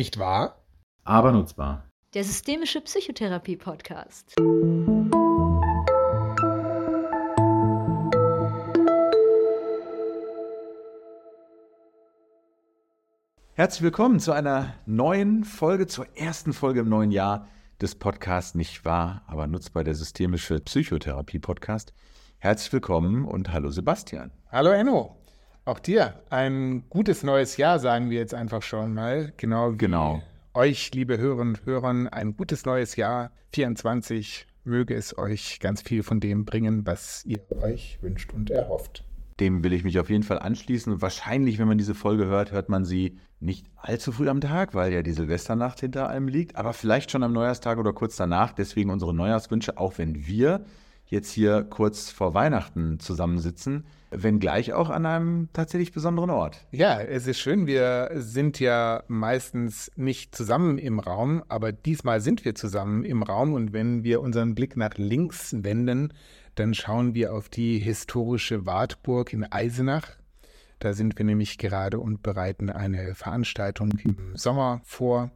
Nicht wahr? Aber nutzbar. Der systemische Psychotherapie-Podcast. Herzlich willkommen zu einer neuen Folge, zur ersten Folge im neuen Jahr des Podcasts Nicht wahr, aber nutzbar der systemische Psychotherapie-Podcast. Herzlich willkommen und hallo Sebastian. Hallo Enno. Auch dir ein gutes neues Jahr, sagen wir jetzt einfach schon mal. Genau wie Genau. euch, liebe Hörerinnen und Hörer, ein gutes neues Jahr 24. Möge es euch ganz viel von dem bringen, was ihr euch wünscht und erhofft. Dem will ich mich auf jeden Fall anschließen. Und wahrscheinlich, wenn man diese Folge hört, hört man sie nicht allzu früh am Tag, weil ja die Silvesternacht hinter einem liegt, aber vielleicht schon am Neujahrstag oder kurz danach. Deswegen unsere Neujahrswünsche, auch wenn wir jetzt hier kurz vor Weihnachten zusammensitzen, wenngleich auch an einem tatsächlich besonderen Ort. Ja, es ist schön. Wir sind ja meistens nicht zusammen im Raum, aber diesmal sind wir zusammen im Raum. Und wenn wir unseren Blick nach links wenden, dann schauen wir auf die historische Wartburg in Eisenach. Da sind wir nämlich gerade und bereiten eine Veranstaltung im Sommer vor.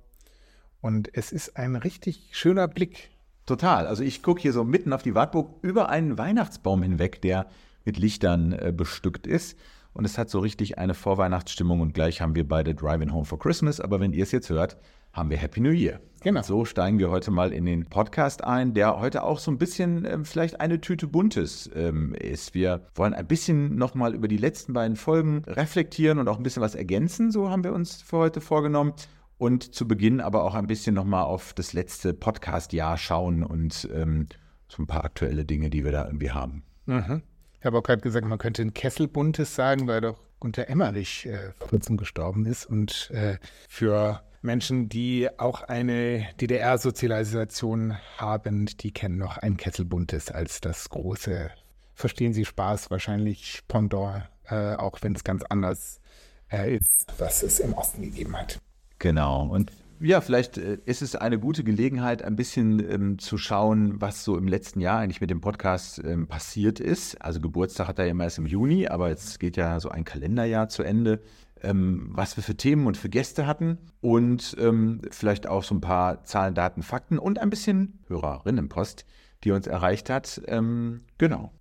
Und es ist ein richtig schöner Blick. Total. Also ich gucke hier so mitten auf die Wartburg über einen Weihnachtsbaum hinweg, der mit Lichtern äh, bestückt ist. Und es hat so richtig eine Vorweihnachtsstimmung und gleich haben wir beide Driving Home for Christmas. Aber wenn ihr es jetzt hört, haben wir Happy New Year. Genau. So steigen wir heute mal in den Podcast ein, der heute auch so ein bisschen ähm, vielleicht eine Tüte Buntes ähm, ist. Wir wollen ein bisschen nochmal über die letzten beiden Folgen reflektieren und auch ein bisschen was ergänzen. So haben wir uns für heute vorgenommen. Und zu Beginn aber auch ein bisschen nochmal auf das letzte Podcast-Jahr schauen und ähm, so ein paar aktuelle Dinge, die wir da irgendwie haben. Mhm. Ich habe auch gerade gesagt, man könnte ein Kesselbuntes sagen, weil doch Gunter Emmerich äh, vor kurzem gestorben ist. Und äh, für Menschen, die auch eine DDR-Sozialisation haben, die kennen noch ein Kesselbuntes als das große, verstehen Sie Spaß, wahrscheinlich Pendant, äh, auch wenn es ganz anders äh, ist, was es im Osten gegeben hat. Genau. Und ja, vielleicht äh, ist es eine gute Gelegenheit, ein bisschen ähm, zu schauen, was so im letzten Jahr eigentlich mit dem Podcast ähm, passiert ist. Also Geburtstag hat er ja immer erst im Juni, aber jetzt geht ja so ein Kalenderjahr zu Ende. Ähm, was wir für Themen und für Gäste hatten und ähm, vielleicht auch so ein paar Zahlen, Daten, Fakten und ein bisschen Hörerinnenpost, die uns erreicht hat. Ähm, genau.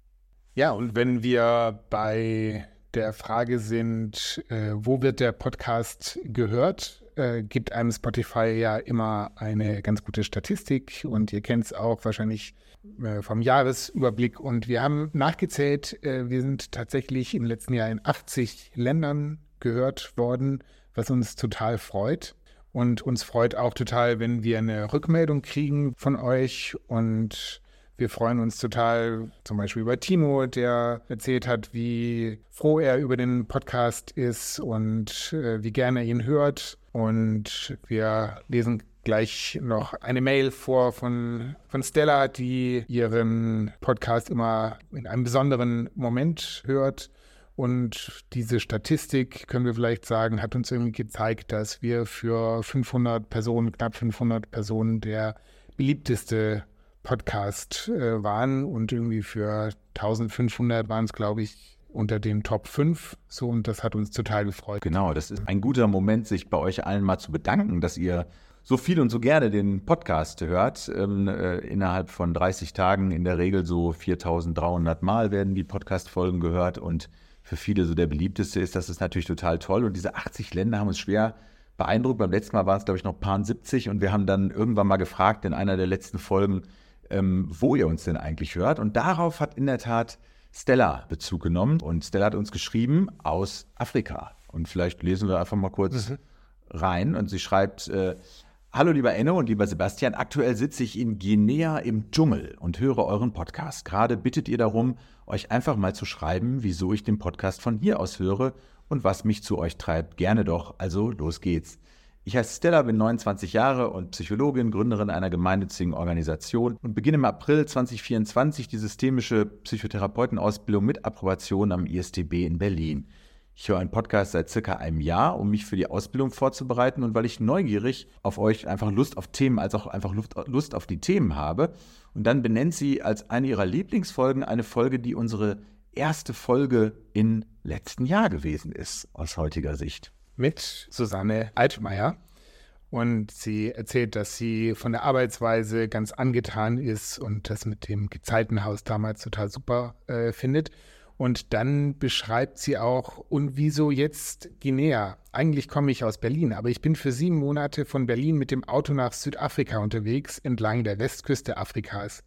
Ja, und wenn wir bei der Frage sind, äh, wo wird der Podcast gehört, äh, gibt einem Spotify ja immer eine ganz gute Statistik und ihr kennt es auch wahrscheinlich äh, vom Jahresüberblick. Und wir haben nachgezählt, äh, wir sind tatsächlich im letzten Jahr in 80 Ländern gehört worden, was uns total freut. Und uns freut auch total, wenn wir eine Rückmeldung kriegen von euch und wir freuen uns total, zum Beispiel über Timo, der erzählt hat, wie froh er über den Podcast ist und äh, wie gerne er ihn hört. Und wir lesen gleich noch eine Mail vor von, von Stella, die ihren Podcast immer in einem besonderen Moment hört. Und diese Statistik, können wir vielleicht sagen, hat uns irgendwie gezeigt, dass wir für 500 Personen, knapp 500 Personen, der beliebteste Podcast äh, waren und irgendwie für 1500 waren es, glaube ich, unter den Top 5. So, und das hat uns total gefreut. Genau, das ist ein guter Moment, sich bei euch allen mal zu bedanken, dass ihr so viel und so gerne den Podcast hört. Ähm, äh, innerhalb von 30 Tagen in der Regel so 4300 Mal werden die Podcast-Folgen gehört und für viele so der beliebteste ist. Das ist natürlich total toll. Und diese 80 Länder haben uns schwer beeindruckt. Beim letzten Mal waren es, glaube ich, noch paar 70 und wir haben dann irgendwann mal gefragt in einer der letzten Folgen, ähm, wo ihr uns denn eigentlich hört. Und darauf hat in der Tat Stella Bezug genommen. Und Stella hat uns geschrieben aus Afrika. Und vielleicht lesen wir einfach mal kurz Mhm. rein. Und sie schreibt, äh, Hallo lieber Enno und lieber Sebastian, aktuell sitze ich in Guinea im Dschungel und höre euren Podcast. Gerade bittet ihr darum, euch einfach mal zu schreiben, wieso ich den Podcast von hier aus höre und was mich zu euch treibt. Gerne doch, also los geht's. Ich heiße Stella, bin 29 Jahre und Psychologin, Gründerin einer gemeinnützigen Organisation und beginne im April 2024 die systemische Psychotherapeutenausbildung mit Approbation am ISTB in Berlin. Ich höre einen Podcast seit circa einem Jahr, um mich für die Ausbildung vorzubereiten und weil ich neugierig auf euch einfach Lust auf Themen als auch einfach Lust, auf die Themen habe. Und dann benennt sie als eine ihrer Lieblingsfolgen eine Folge, die unsere erste Folge im letzten Jahr gewesen ist, aus heutiger Sicht. Mit Susanne Altmaier. Und sie erzählt, dass sie von der Arbeitsweise ganz angetan ist und das mit dem Gezeitenhaus damals total super äh, findet. Und dann beschreibt sie auch, und wieso jetzt Guinea? Eigentlich komme ich aus Berlin, aber ich bin für sieben Monate von Berlin mit dem Auto nach Südafrika unterwegs, entlang der Westküste Afrikas.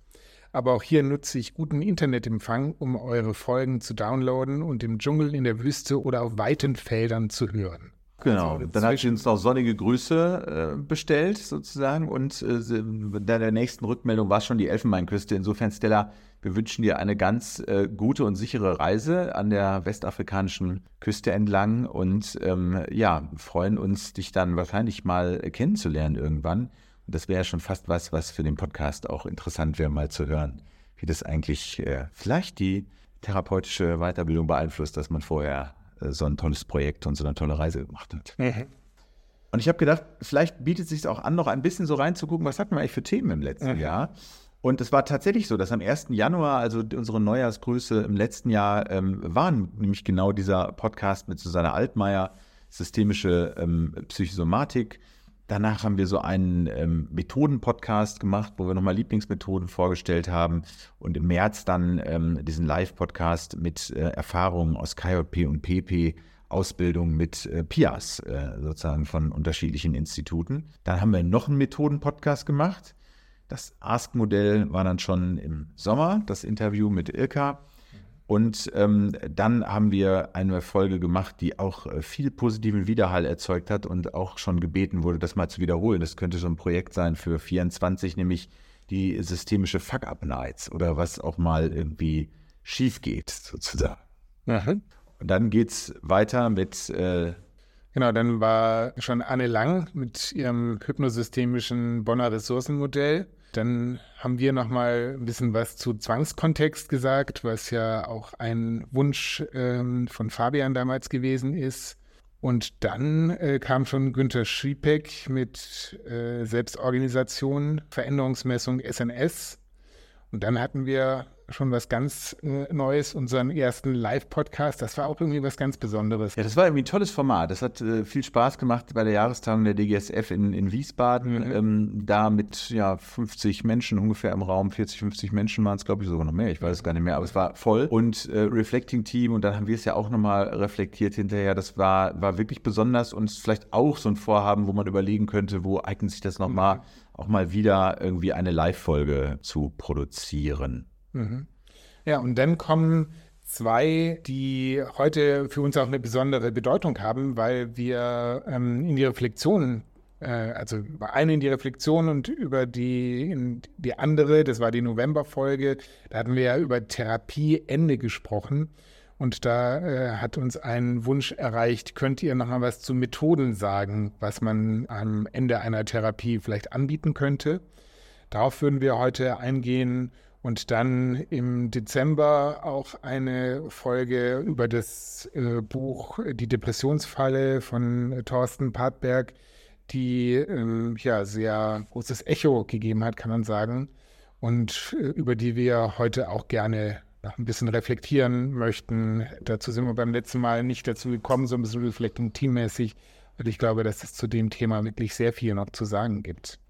Aber auch hier nutze ich guten Internetempfang, um eure Folgen zu downloaden und im Dschungel, in der Wüste oder auf weiten Feldern zu hören. Genau, also dann hat sie uns noch sonnige Grüße äh, bestellt sozusagen und äh, bei der nächsten Rückmeldung war schon die Elfenbeinküste. Insofern, Stella, wir wünschen dir eine ganz äh, gute und sichere Reise an der westafrikanischen Küste entlang und ähm, ja, freuen uns, dich dann wahrscheinlich mal kennenzulernen irgendwann. Und das wäre ja schon fast was, was für den Podcast auch interessant wäre, mal zu hören, wie das eigentlich äh, vielleicht die therapeutische Weiterbildung beeinflusst, dass man vorher so ein tolles Projekt und so eine tolle Reise gemacht hat. Mhm. Und ich habe gedacht, vielleicht bietet es sich auch an, noch ein bisschen so reinzugucken, was hatten wir eigentlich für Themen im letzten mhm. Jahr. Und es war tatsächlich so, dass am 1. Januar, also unsere Neujahrsgrüße im letzten Jahr, ähm, waren nämlich genau dieser Podcast mit Susanne Altmaier, systemische ähm, Psychosomatik. Danach haben wir so einen ähm, Methoden-Podcast gemacht, wo wir nochmal Lieblingsmethoden vorgestellt haben. Und im März dann ähm, diesen Live-Podcast mit äh, Erfahrungen aus KJP und PP, Ausbildung mit äh, PIAS, äh, sozusagen von unterschiedlichen Instituten. Dann haben wir noch einen Methoden-Podcast gemacht. Das Ask-Modell war dann schon im Sommer, das Interview mit Ilka. Und ähm, dann haben wir eine Folge gemacht, die auch äh, viel positiven Widerhall erzeugt hat und auch schon gebeten wurde, das mal zu wiederholen. Das könnte so ein Projekt sein für 24, nämlich die systemische Fuck-Up-Nights oder was auch mal irgendwie schief geht, sozusagen. Mhm. Und dann geht es weiter mit. Äh, genau, dann war schon Anne Lang mit ihrem hypnosystemischen Bonner Ressourcenmodell dann haben wir noch mal ein bisschen was zu Zwangskontext gesagt, was ja auch ein Wunsch ähm, von Fabian damals gewesen ist. Und dann äh, kam schon Günter Schiepeck mit äh, Selbstorganisation, Veränderungsmessung SNS. Und dann hatten wir schon was ganz äh, Neues, unseren ersten Live-Podcast. Das war auch irgendwie was ganz Besonderes. Ja, das war irgendwie ein tolles Format. Das hat äh, viel Spaß gemacht bei der Jahrestagung der DGSF in, in Wiesbaden. Mhm. Ähm, da mit ja, 50 Menschen ungefähr im Raum, 40, 50 Menschen waren es, glaube ich, sogar noch mehr. Ich weiß es gar nicht mehr, aber es war voll. Und äh, Reflecting Team, und dann haben wir es ja auch nochmal reflektiert hinterher. Das war, war wirklich besonders und vielleicht auch so ein Vorhaben, wo man überlegen könnte, wo eignet sich das nochmal, mhm. auch mal wieder irgendwie eine Live-Folge zu produzieren. Mhm. Ja, und dann kommen zwei, die heute für uns auch eine besondere Bedeutung haben, weil wir ähm, in die Reflexion, äh, also eine in die Reflexion und über die, die andere, das war die Novemberfolge, da hatten wir ja über Therapieende gesprochen. Und da äh, hat uns ein Wunsch erreicht, könnt ihr noch mal was zu Methoden sagen, was man am Ende einer Therapie vielleicht anbieten könnte? Darauf würden wir heute eingehen und dann im Dezember auch eine Folge über das äh, Buch Die Depressionsfalle von äh, Thorsten Partberg, die ähm, ja sehr großes Echo gegeben hat, kann man sagen. Und äh, über die wir heute auch gerne noch ein bisschen reflektieren möchten. Dazu sind wir beim letzten Mal nicht dazu gekommen, so ein bisschen reflektieren teammäßig, weil ich glaube, dass es zu dem Thema wirklich sehr viel noch zu sagen gibt.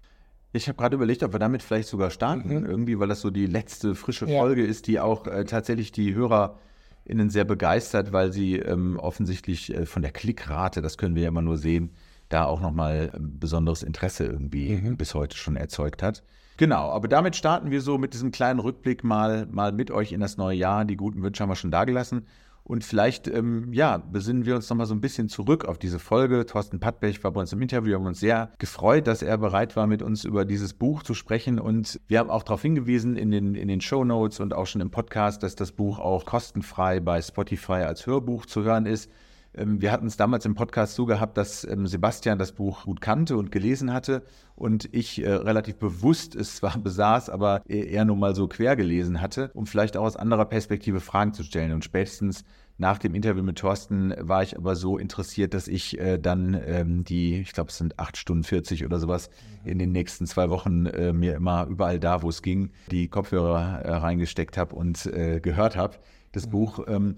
Ich habe gerade überlegt, ob wir damit vielleicht sogar starten, mhm. irgendwie, weil das so die letzte frische ja. Folge ist, die auch äh, tatsächlich die HörerInnen sehr begeistert, weil sie ähm, offensichtlich äh, von der Klickrate, das können wir ja immer nur sehen, da auch nochmal äh, besonderes Interesse irgendwie mhm. bis heute schon erzeugt hat. Genau, aber damit starten wir so mit diesem kleinen Rückblick mal, mal mit euch in das neue Jahr. Die guten Wünsche haben wir schon dagelassen. Und vielleicht, ähm, ja, besinnen wir uns nochmal so ein bisschen zurück auf diese Folge. Thorsten Pattbech war bei uns im Interview. Wir haben uns sehr gefreut, dass er bereit war, mit uns über dieses Buch zu sprechen. Und wir haben auch darauf hingewiesen in den, in den Show Notes und auch schon im Podcast, dass das Buch auch kostenfrei bei Spotify als Hörbuch zu hören ist. Ähm, wir hatten es damals im Podcast so gehabt, dass ähm, Sebastian das Buch gut kannte und gelesen hatte und ich äh, relativ bewusst es zwar besaß, aber eher nur mal so quer gelesen hatte, um vielleicht auch aus anderer Perspektive Fragen zu stellen. Und spätestens nach dem Interview mit Thorsten war ich aber so interessiert, dass ich äh, dann ähm, die, ich glaube, es sind acht Stunden 40 oder sowas, mhm. in den nächsten zwei Wochen äh, mir immer überall da, wo es ging, die Kopfhörer äh, reingesteckt habe und gehört habe, das mhm. Buch. Ähm,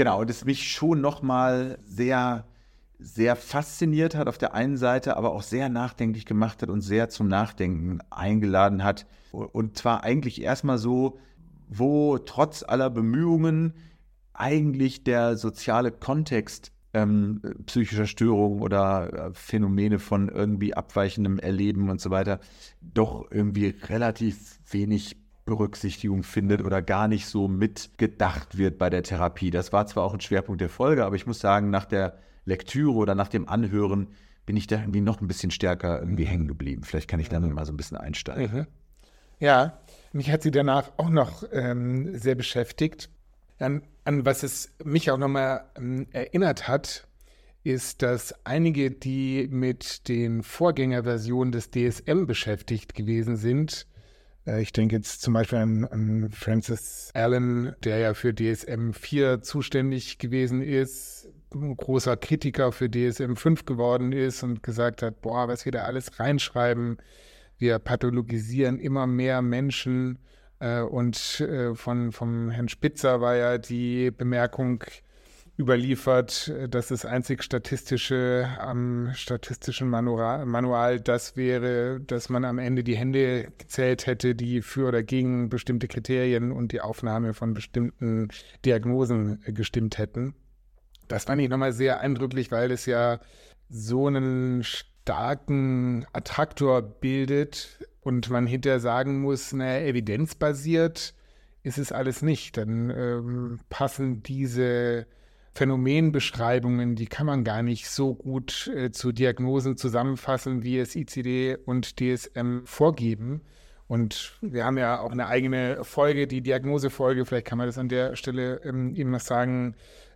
Genau, das mich schon nochmal sehr sehr fasziniert hat auf der einen Seite, aber auch sehr nachdenklich gemacht hat und sehr zum Nachdenken eingeladen hat. Und zwar eigentlich erstmal so, wo trotz aller Bemühungen eigentlich der soziale Kontext ähm, psychischer Störungen oder äh, Phänomene von irgendwie abweichendem Erleben und so weiter doch irgendwie relativ wenig Berücksichtigung findet oder gar nicht so mitgedacht wird bei der Therapie. Das war zwar auch ein Schwerpunkt der Folge, aber ich muss sagen, nach der Lektüre oder nach dem Anhören bin ich da irgendwie noch ein bisschen stärker irgendwie hängen geblieben. Vielleicht kann ich damit mal so ein bisschen einsteigen. Mhm. Ja, mich hat sie danach auch noch ähm, sehr beschäftigt. An, an, was es mich auch nochmal ähm, erinnert hat, ist, dass einige, die mit den Vorgängerversionen des DSM beschäftigt gewesen sind, ich denke jetzt zum Beispiel an, an Francis Allen, der ja für DSM 4 zuständig gewesen ist, ein großer Kritiker für DSM 5 geworden ist und gesagt hat, boah, was wir da alles reinschreiben, wir pathologisieren immer mehr Menschen. Äh, und äh, von, vom Herrn Spitzer war ja die Bemerkung überliefert, dass das einzig statistische am statistischen Manual, das wäre, dass man am Ende die Hände gezählt hätte, die für oder gegen bestimmte Kriterien und die Aufnahme von bestimmten Diagnosen gestimmt hätten. Das fand ich nochmal sehr eindrücklich, weil es ja so einen starken Attraktor bildet und man hinterher sagen muss, naja, evidenzbasiert ist es alles nicht. Dann ähm, passen diese Phänomenbeschreibungen, die kann man gar nicht so gut äh, zu Diagnosen zusammenfassen, wie es ICD und DSM vorgeben. Und wir haben ja auch eine eigene Folge, die Diagnosefolge, vielleicht kann man das an der Stelle ähm, eben noch sagen,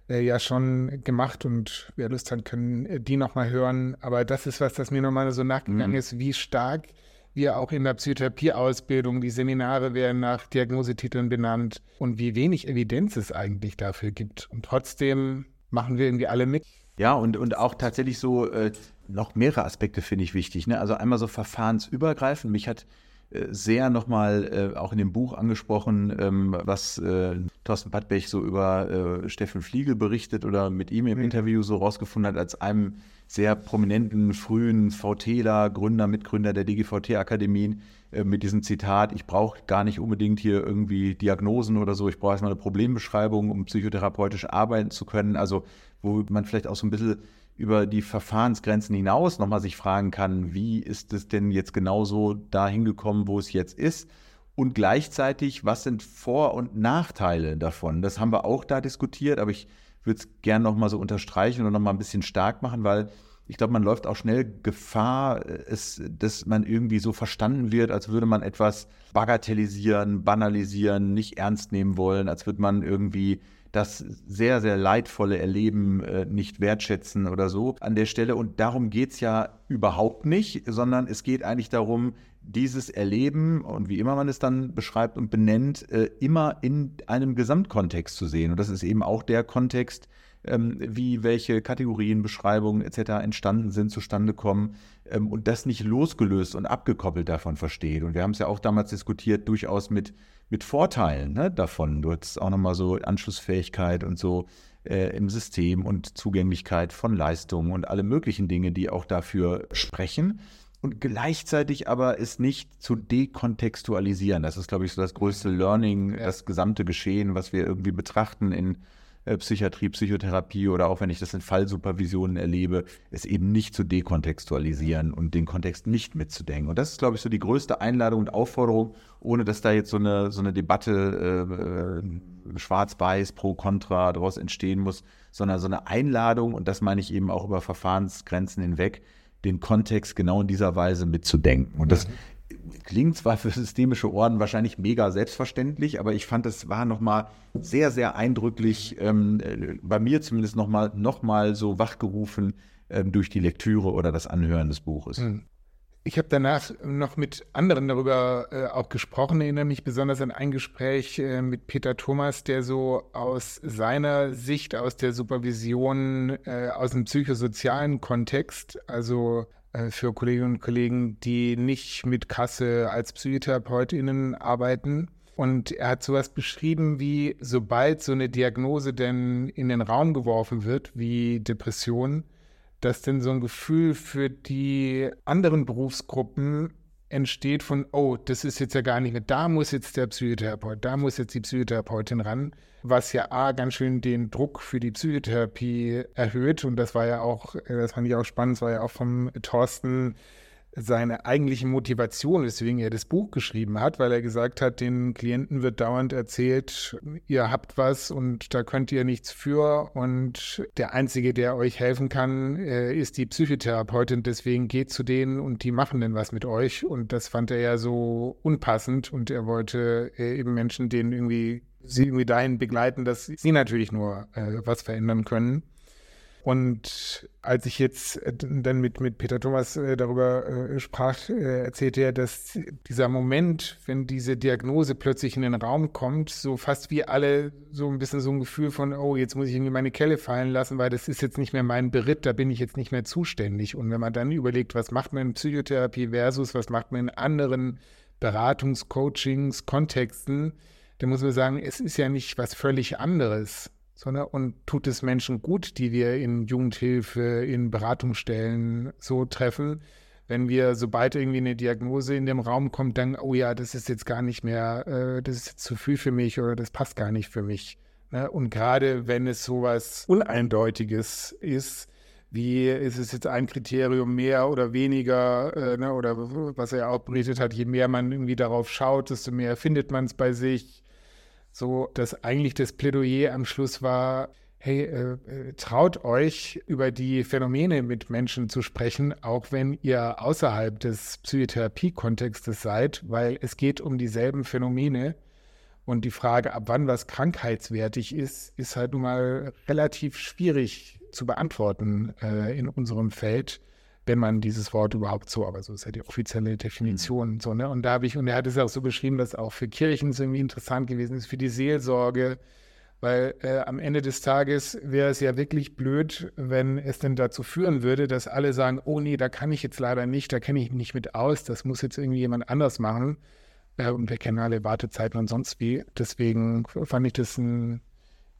äh, ja schon gemacht und wer Lust hat, können äh, die nochmal hören. Aber das ist was, das mir nochmal so nachgegangen mhm. ist, wie stark wir auch in der Psychotherapieausbildung, die Seminare werden nach Diagnosetiteln benannt und wie wenig Evidenz es eigentlich dafür gibt. Und trotzdem machen wir irgendwie alle mit. Ja, und, und auch tatsächlich so äh, noch mehrere Aspekte finde ich wichtig. Ne? Also einmal so verfahrensübergreifend. Mich hat äh, sehr nochmal äh, auch in dem Buch angesprochen, ähm, was äh, Thorsten Pattbech so über äh, Steffen Fliegel berichtet oder mit ihm im mhm. Interview so rausgefunden hat, als einem sehr prominenten, frühen VTler, Gründer, Mitgründer der DGVT-Akademien, äh, mit diesem Zitat, ich brauche gar nicht unbedingt hier irgendwie Diagnosen oder so, ich brauche erstmal eine Problembeschreibung, um psychotherapeutisch arbeiten zu können. Also wo man vielleicht auch so ein bisschen über die Verfahrensgrenzen hinaus nochmal sich fragen kann, wie ist es denn jetzt genauso dahin gekommen, wo es jetzt ist? Und gleichzeitig, was sind Vor- und Nachteile davon? Das haben wir auch da diskutiert, aber ich würde es gerne nochmal so unterstreichen und nochmal ein bisschen stark machen, weil ich glaube, man läuft auch schnell Gefahr, es, dass man irgendwie so verstanden wird, als würde man etwas bagatellisieren, banalisieren, nicht ernst nehmen wollen, als würde man irgendwie das sehr, sehr leidvolle Erleben äh, nicht wertschätzen oder so an der Stelle. Und darum geht es ja überhaupt nicht, sondern es geht eigentlich darum, dieses Erleben und wie immer man es dann beschreibt und benennt, äh, immer in einem Gesamtkontext zu sehen. Und das ist eben auch der Kontext, ähm, wie welche Kategorien, Beschreibungen etc. entstanden sind, zustande kommen ähm, und das nicht losgelöst und abgekoppelt davon versteht. Und wir haben es ja auch damals diskutiert, durchaus mit, mit Vorteilen ne, davon. Du hast auch nochmal so Anschlussfähigkeit und so äh, im System und Zugänglichkeit von Leistungen und alle möglichen Dinge, die auch dafür sprechen und gleichzeitig aber es nicht zu dekontextualisieren. Das ist, glaube ich, so das größte Learning, ja. das gesamte Geschehen, was wir irgendwie betrachten in Psychiatrie, Psychotherapie oder auch wenn ich das in Fallsupervisionen erlebe, es eben nicht zu dekontextualisieren und den Kontext nicht mitzudenken. Und das ist, glaube ich, so die größte Einladung und Aufforderung, ohne dass da jetzt so eine, so eine Debatte äh, schwarz-weiß, pro, contra daraus entstehen muss, sondern so eine Einladung, und das meine ich eben auch über Verfahrensgrenzen hinweg, den Kontext genau in dieser Weise mitzudenken. Und das. Klingt zwar für systemische Orden wahrscheinlich mega selbstverständlich, aber ich fand, es war nochmal sehr, sehr eindrücklich, ähm, äh, bei mir zumindest nochmal noch mal so wachgerufen ähm, durch die Lektüre oder das Anhören des Buches. Mhm. Ich habe danach noch mit anderen darüber äh, auch gesprochen, erinnere mich besonders an ein Gespräch äh, mit Peter Thomas, der so aus seiner Sicht, aus der Supervision, äh, aus dem psychosozialen Kontext, also für Kolleginnen und Kollegen, die nicht mit Kasse als PsychotherapeutInnen arbeiten. Und er hat sowas beschrieben wie, sobald so eine Diagnose denn in den Raum geworfen wird, wie Depression, dass denn so ein Gefühl für die anderen Berufsgruppen entsteht von, oh, das ist jetzt ja gar nicht mehr, da muss jetzt der Psychotherapeut, da muss jetzt die Psychotherapeutin ran, was ja A, ganz schön den Druck für die Psychotherapie erhöht. Und das war ja auch, das fand ich auch spannend, das war ja auch vom Thorsten seine eigentliche Motivation, weswegen er das Buch geschrieben hat, weil er gesagt hat, den Klienten wird dauernd erzählt, ihr habt was und da könnt ihr nichts für und der Einzige, der euch helfen kann, äh, ist die Psychotherapeutin, deswegen geht zu denen und die machen dann was mit euch und das fand er ja so unpassend und er wollte äh, eben Menschen, denen irgendwie sie irgendwie dahin begleiten, dass sie natürlich nur äh, was verändern können. Und als ich jetzt äh, dann mit, mit Peter Thomas äh, darüber äh, sprach, äh, erzählte er, dass dieser Moment, wenn diese Diagnose plötzlich in den Raum kommt, so fast wie alle so ein bisschen so ein Gefühl von, oh, jetzt muss ich irgendwie meine Kelle fallen lassen, weil das ist jetzt nicht mehr mein Beritt, da bin ich jetzt nicht mehr zuständig. Und wenn man dann überlegt, was macht man in Psychotherapie versus was macht man in anderen Beratungs-, Coachings, Kontexten, dann muss man sagen, es ist ja nicht was völlig anderes sondern und tut es Menschen gut, die wir in Jugendhilfe, in Beratungsstellen so treffen, wenn wir, sobald irgendwie eine Diagnose in dem Raum kommt, dann, oh ja, das ist jetzt gar nicht mehr, äh, das ist zu viel für mich oder das passt gar nicht für mich. Ne? Und gerade wenn es sowas Uneindeutiges ist, wie ist es jetzt ein Kriterium mehr oder weniger, äh, ne? oder was er ja auch berichtet hat, je mehr man irgendwie darauf schaut, desto mehr findet man es bei sich so dass eigentlich das Plädoyer am Schluss war, hey, äh, äh, traut euch über die Phänomene mit Menschen zu sprechen, auch wenn ihr außerhalb des Psychotherapie-Kontextes seid, weil es geht um dieselben Phänomene. Und die Frage, ab wann was krankheitswertig ist, ist halt nun mal relativ schwierig zu beantworten äh, in unserem Feld wenn man dieses Wort überhaupt so, aber so ist ja die offizielle Definition. Mhm. So, ne? Und da habe ich, und er hat es auch so beschrieben, dass auch für Kirchen es irgendwie interessant gewesen ist, für die Seelsorge, weil äh, am Ende des Tages wäre es ja wirklich blöd, wenn es denn dazu führen würde, dass alle sagen, oh nee, da kann ich jetzt leider nicht, da kenne ich mich nicht mit aus, das muss jetzt irgendwie jemand anders machen. Äh, und wir kennen alle Wartezeiten und sonst wie. Deswegen fand ich das ein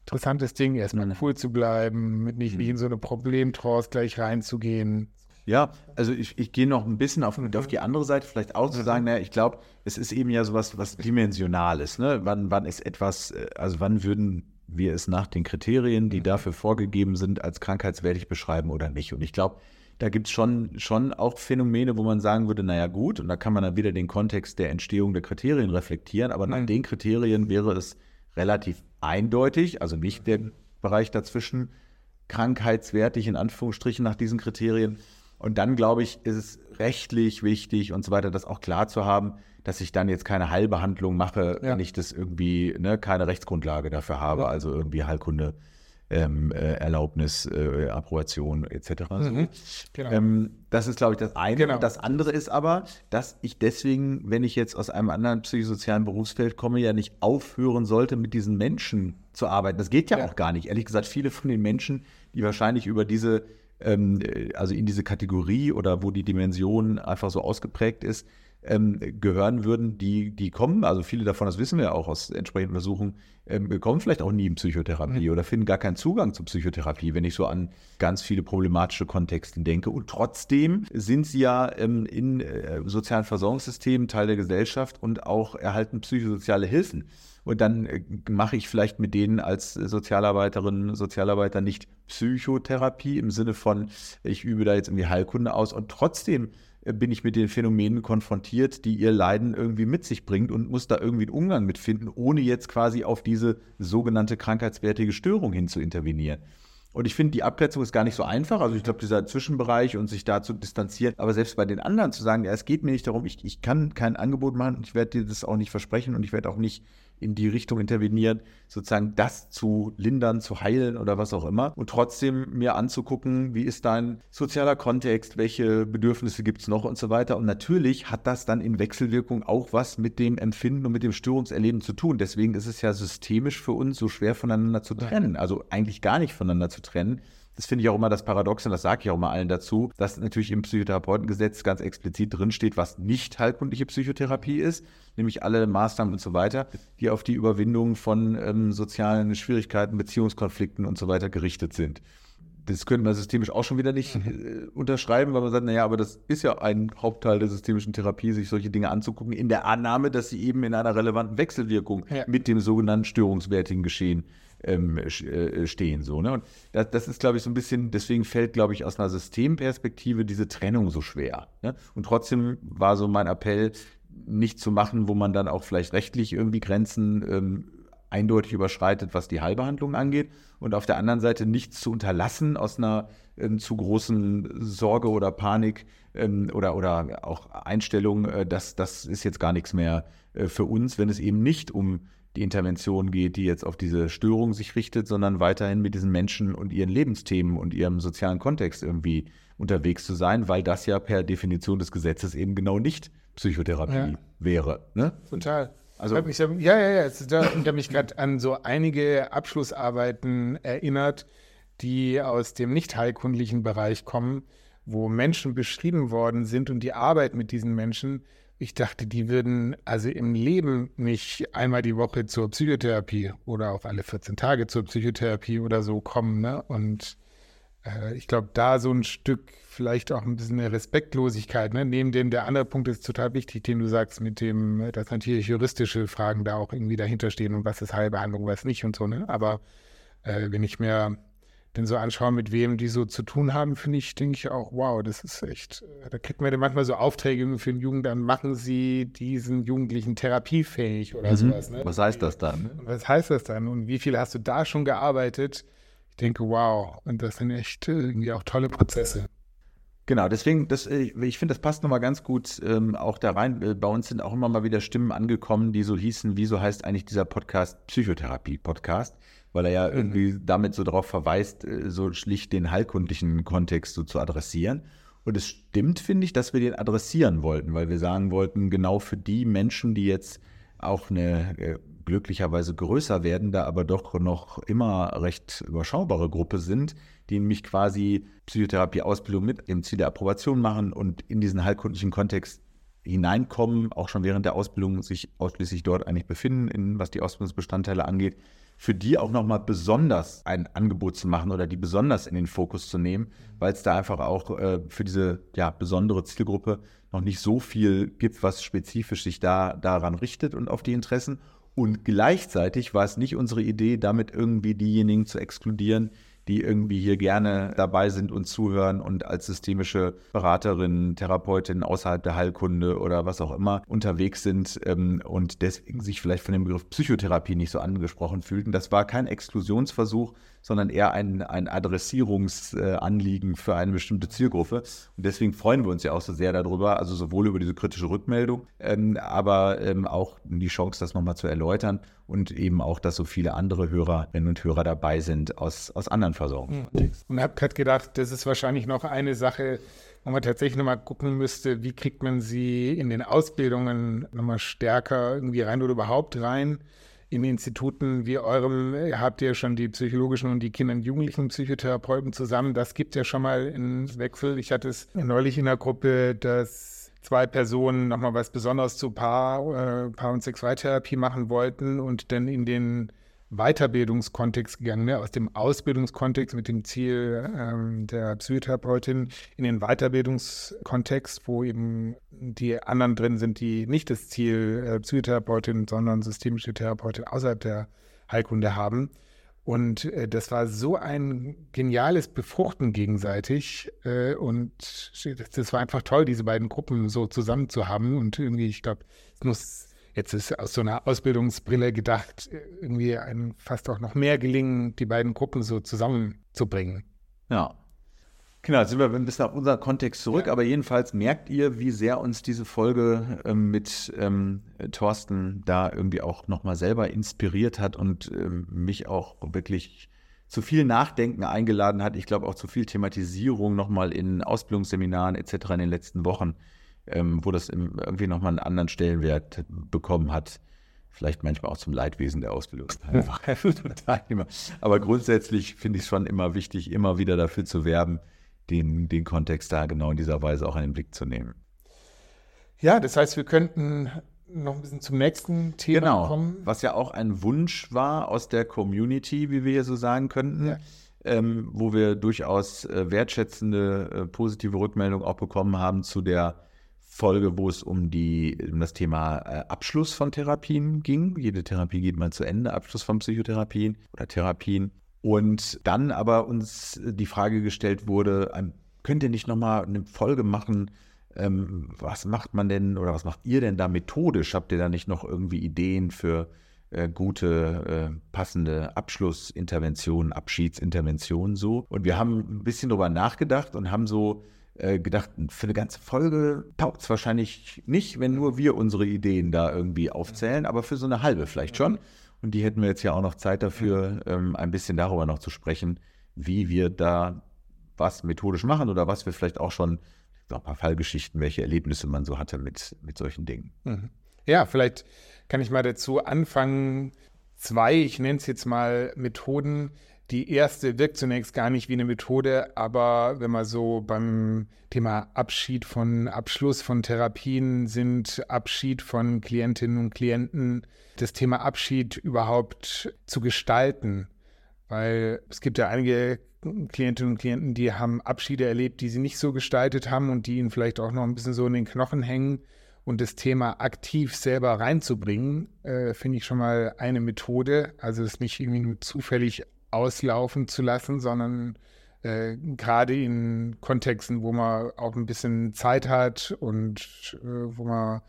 interessantes Ding, erstmal mhm. cool zu bleiben, mit nicht mhm. wie in so eine Problemtrance gleich reinzugehen. Ja, also ich, ich gehe noch ein bisschen auf, auf die andere Seite, vielleicht auch zu sagen, naja, ich glaube, es ist eben ja sowas, was Dimensionales. Ne? Wann, wann ist etwas, äh, also wann würden wir es nach den Kriterien, die mhm. dafür vorgegeben sind, als krankheitswertig beschreiben oder nicht? Und ich glaube, da gibt es schon, schon auch Phänomene, wo man sagen würde, naja gut, und da kann man dann wieder den Kontext der Entstehung der Kriterien reflektieren, aber nach mhm. den Kriterien wäre es relativ eindeutig, also nicht der Bereich dazwischen, krankheitswertig in Anführungsstrichen nach diesen Kriterien, und dann, glaube ich, ist es rechtlich wichtig und so weiter, das auch klar zu haben, dass ich dann jetzt keine Heilbehandlung mache, ja. wenn ich das irgendwie, ne, keine Rechtsgrundlage dafür habe, ja. also irgendwie Heilkunde. Ähm, äh, Erlaubnis, äh, Approbation etc. Mhm. Genau. Ähm, das ist, glaube ich, das eine. Genau. Das andere ist aber, dass ich deswegen, wenn ich jetzt aus einem anderen psychosozialen Berufsfeld komme, ja nicht aufhören sollte, mit diesen Menschen zu arbeiten. Das geht ja, ja. auch gar nicht. Ehrlich gesagt, viele von den Menschen, die wahrscheinlich über diese also in diese Kategorie oder wo die Dimension einfach so ausgeprägt ist, ähm, gehören würden, die, die kommen, also viele davon, das wissen wir auch aus entsprechenden Untersuchungen, ähm, kommen vielleicht auch nie in Psychotherapie mhm. oder finden gar keinen Zugang zur Psychotherapie, wenn ich so an ganz viele problematische Kontexte denke. Und trotzdem sind sie ja ähm, in äh, sozialen Versorgungssystemen Teil der Gesellschaft und auch erhalten psychosoziale Hilfen. Und dann äh, mache ich vielleicht mit denen als Sozialarbeiterin, Sozialarbeiter nicht Psychotherapie im Sinne von, ich übe da jetzt irgendwie Heilkunde aus und trotzdem bin ich mit den Phänomenen konfrontiert, die ihr Leiden irgendwie mit sich bringt und muss da irgendwie einen Umgang mitfinden, ohne jetzt quasi auf diese sogenannte krankheitswertige Störung hin zu intervenieren. Und ich finde, die Abgrenzung ist gar nicht so einfach. Also ich glaube, dieser Zwischenbereich und sich da zu distanzieren, aber selbst bei den anderen zu sagen, ja, es geht mir nicht darum, ich, ich kann kein Angebot machen, ich werde dir das auch nicht versprechen und ich werde auch nicht in die Richtung intervenieren, sozusagen das zu lindern, zu heilen oder was auch immer. Und trotzdem mir anzugucken, wie ist dein sozialer Kontext, welche Bedürfnisse gibt es noch und so weiter. Und natürlich hat das dann in Wechselwirkung auch was mit dem Empfinden und mit dem Störungserleben zu tun. Deswegen ist es ja systemisch für uns so schwer voneinander zu trennen. Also eigentlich gar nicht voneinander zu trennen. Das finde ich auch immer das Paradoxe, und das sage ich auch immer allen dazu, dass natürlich im Psychotherapeutengesetz ganz explizit drinsteht, was nicht heilkundliche Psychotherapie ist, nämlich alle Maßnahmen und so weiter, die auf die Überwindung von ähm, sozialen Schwierigkeiten, Beziehungskonflikten und so weiter gerichtet sind das könnte man systemisch auch schon wieder nicht äh, unterschreiben, weil man sagt, naja, aber das ist ja ein Hauptteil der systemischen Therapie, sich solche Dinge anzugucken, in der Annahme, dass sie eben in einer relevanten Wechselwirkung Ja. mit dem sogenannten störungswertigen Geschehen ähm, äh, stehen. So, ne? Und das, das ist, glaube ich, so ein bisschen, deswegen fällt, glaube ich, aus einer Systemperspektive diese Trennung so schwer. Ne? Und trotzdem war so mein Appell, nicht zu machen, wo man dann auch vielleicht rechtlich irgendwie Grenzen ähm, eindeutig überschreitet, was die Heilbehandlung angeht. Und auf der anderen Seite nichts zu unterlassen aus einer ähm, zu großen Sorge oder Panik ähm, oder, oder auch Einstellung, äh, dass das ist jetzt gar nichts mehr äh, für uns, wenn es eben nicht um die Intervention geht, die jetzt auf diese Störung sich richtet, sondern weiterhin mit diesen Menschen und ihren Lebensthemen und ihrem sozialen Kontext irgendwie unterwegs zu sein, weil das ja per Definition des Gesetzes eben genau nicht Psychotherapie Ja. wäre. Ne? Total. Also- ich hab, ja, ja, ja. Ich habe mich gerade an so einige Abschlussarbeiten erinnert, die aus dem nicht heilkundlichen Bereich kommen, wo Menschen beschrieben worden sind und die Arbeit mit diesen Menschen. Ich dachte, die würden also im Leben nicht einmal die Woche zur Psychotherapie oder auch alle 14 Tage zur Psychotherapie oder so kommen. Ne? Und äh, ich glaube, da so ein Stück vielleicht auch ein bisschen eine Respektlosigkeit, ne? Neben dem, der andere Punkt ist total wichtig, den du sagst, mit dem, dass natürlich juristische Fragen da auch irgendwie dahinter stehen und was ist Heilbehandlung, was nicht und so, ne? Aber äh, wenn ich mir denn so anschaue, mit wem die so zu tun haben, finde ich, denke ich auch, wow, das ist echt, äh, da kriegt man dann manchmal so Aufträge für den Jugend, dann machen sie diesen Jugendlichen therapiefähig oder sowas, ne? Was heißt das dann? Und was heißt das dann? Und wie viel hast du da schon gearbeitet? Ich denke, wow. Und das sind echt äh, irgendwie auch tolle Prozesse. Genau, deswegen, das, äh, ich finde, das passt nochmal ganz gut ähm, auch da rein. Äh, Bei uns sind auch immer mal wieder Stimmen angekommen, die so hießen, wieso heißt eigentlich dieser Podcast Psychotherapie-Podcast? Weil er ja irgendwie damit so darauf verweist, äh, so schlicht den heilkundlichen Kontext so zu adressieren. Und es stimmt, finde ich, dass wir den adressieren wollten, weil wir sagen wollten, genau für die Menschen, die jetzt auch eine äh, glücklicherweise größer werdende, aber doch noch immer recht überschaubare Gruppe sind, die nämlich quasi Psychotherapie-Ausbildung mit dem Ziel der Approbation machen und in diesen heilkundlichen Kontext hineinkommen, auch schon während der Ausbildung sich ausschließlich dort eigentlich befinden, in, was die Ausbildungsbestandteile angeht, für die auch nochmal besonders ein Angebot zu machen oder die besonders in den Fokus zu nehmen, weil es da einfach auch äh, für diese ja, besondere Zielgruppe noch nicht so viel gibt, was spezifisch sich da daran richtet und auf die Interessen. Und gleichzeitig war es nicht unsere Idee, damit irgendwie diejenigen zu exkludieren, die irgendwie hier gerne dabei sind und zuhören und als systemische Beraterin, Therapeutin außerhalb der Heilkunde oder was auch immer unterwegs sind ähm, und deswegen sich vielleicht von dem Begriff Psychotherapie nicht so angesprochen fühlten. Das war kein Exklusionsversuch, sondern eher ein, ein Adressierungsanliegen für eine bestimmte Zielgruppe. Und deswegen freuen wir uns ja auch so sehr darüber, also sowohl über diese kritische Rückmeldung, ähm, aber ähm, auch die Chance, das nochmal zu erläutern und eben auch, dass so viele andere Hörerinnen und Hörer dabei sind aus, aus anderen Versorgungskontexten. Und habe gerade gedacht, das ist wahrscheinlich noch eine Sache, wo man tatsächlich nochmal gucken müsste, wie kriegt man sie in den Ausbildungen nochmal stärker irgendwie rein oder überhaupt rein. In Instituten wie eurem äh, habt ihr schon die psychologischen und die Kinder- und Jugendlichen Psychotherapeuten zusammen. Das gibt ja schon mal einen Wechsel. Ich hatte es neulich in der Gruppe, dass zwei Personen nochmal was Besonderes zu Paar, äh, Paar- und Sexualtherapie machen wollten und dann in den Weiterbildungskontext gegangen, ne? aus dem Ausbildungskontext mit dem Ziel ähm, der Psychotherapeutin in den Weiterbildungskontext, wo eben die anderen drin sind, die nicht das Ziel äh, Psychotherapeutin, sondern systemische Therapeutin außerhalb der Heilkunde haben. Und äh, das war so ein geniales Befruchten gegenseitig. Äh, und das, das war einfach toll, diese beiden Gruppen so zusammen zu haben. Und irgendwie, ich glaube, es muss jetzt ist aus so einer Ausbildungsbrille gedacht, irgendwie ein, fast auch noch mehr gelingen, die beiden Gruppen so zusammenzubringen. Ja. Genau, jetzt sind wir ein bisschen auf unseren Kontext zurück, aber jedenfalls merkt ihr, wie sehr uns diese Folge ähm, mit ähm, Thorsten da irgendwie auch nochmal selber inspiriert hat und ähm, mich auch wirklich zu viel Nachdenken eingeladen hat. Ich glaube auch zu viel Thematisierung nochmal in Ausbildungsseminaren etc. in den letzten Wochen, ähm, wo das irgendwie nochmal einen anderen Stellenwert bekommen hat. Vielleicht manchmal auch zum Leidwesen der Ausbildungsteilnehmer. Aber grundsätzlich finde ich es schon immer wichtig, immer wieder dafür zu werben, den, den Kontext da genau in dieser Weise auch in den Blick zu nehmen. Ja, das heißt, wir könnten noch ein bisschen zum nächsten Thema Genau, kommen. was ja auch ein Wunsch war aus der Community, wie wir hier so sagen könnten. Ja. ähm, wo wir durchaus äh, wertschätzende, äh, positive Rückmeldungen auch bekommen haben zu der Folge, wo es um, die, um das Thema äh, Abschluss von Therapien ging. Jede Therapie geht mal zu Ende, Abschluss von Psychotherapien oder Therapien. Und dann aber uns die Frage gestellt wurde, ähm, könnt ihr nicht nochmal eine Folge machen, ähm, was macht man denn oder was macht ihr denn da methodisch? Habt ihr da nicht noch irgendwie Ideen für äh, gute, äh, passende Abschlussinterventionen, Abschiedsinterventionen so. Und wir haben ein bisschen drüber nachgedacht und haben so äh, gedacht, für eine ganze Folge taugt es wahrscheinlich nicht, wenn nur wir unsere Ideen da irgendwie aufzählen, aber für so eine halbe vielleicht schon. Und die hätten wir jetzt ja auch noch Zeit dafür, ähm, ein bisschen darüber noch zu sprechen, wie wir da was methodisch machen oder was wir vielleicht auch schon, so ein paar Fallgeschichten, welche Erlebnisse man so hatte mit, mit solchen Dingen. Mhm. Ja, vielleicht kann ich mal dazu anfangen. Zwei, ich nenne es jetzt mal Methoden. Die erste wirkt zunächst gar nicht wie eine Methode, aber wenn wir so beim Thema Abschied von Abschluss von Therapien sind, Abschied von Klientinnen und Klienten, das Thema Abschied überhaupt zu gestalten. Weil es gibt ja einige Klientinnen und Klienten, die haben Abschiede erlebt, die sie nicht so gestaltet haben und die ihnen vielleicht auch noch ein bisschen so in den Knochen hängen und das Thema aktiv selber reinzubringen, äh, finde ich schon mal eine Methode. Also es nicht irgendwie nur zufällig auslaufen zu lassen, sondern äh, gerade in Kontexten, wo man auch ein bisschen Zeit hat und äh, wo man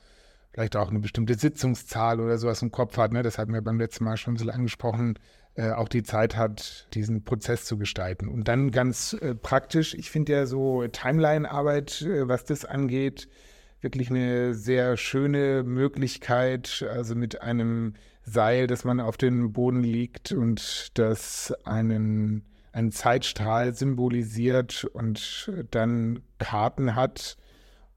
vielleicht auch eine bestimmte Sitzungszahl oder sowas im Kopf hat, ne? das hatten wir beim letzten Mal schon so angesprochen, äh, auch die Zeit hat, diesen Prozess zu gestalten. Und dann ganz äh, praktisch, ich finde ja so Timeline-Arbeit, äh, was das angeht, wirklich eine sehr schöne Möglichkeit, also mit einem Seil, das man auf den Boden liegt und das einen, einen Zeitstrahl symbolisiert und dann Karten hat.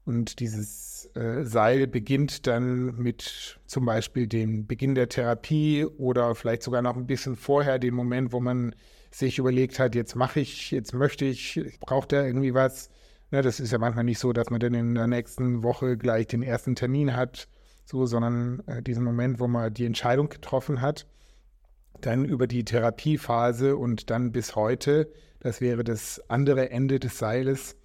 Und dieses äh, Seil beginnt dann mit zum Beispiel dem Beginn der Therapie oder vielleicht sogar noch ein bisschen vorher, dem Moment, wo man sich überlegt hat, jetzt mache ich, jetzt möchte ich, brauche da irgendwie was. Ne, das ist ja manchmal nicht so, dass man dann in der nächsten Woche gleich den ersten Termin hat, so, sondern äh, diesen Moment, wo man die Entscheidung getroffen hat, dann über die Therapiephase und dann bis heute, das wäre das andere Ende des Seiles,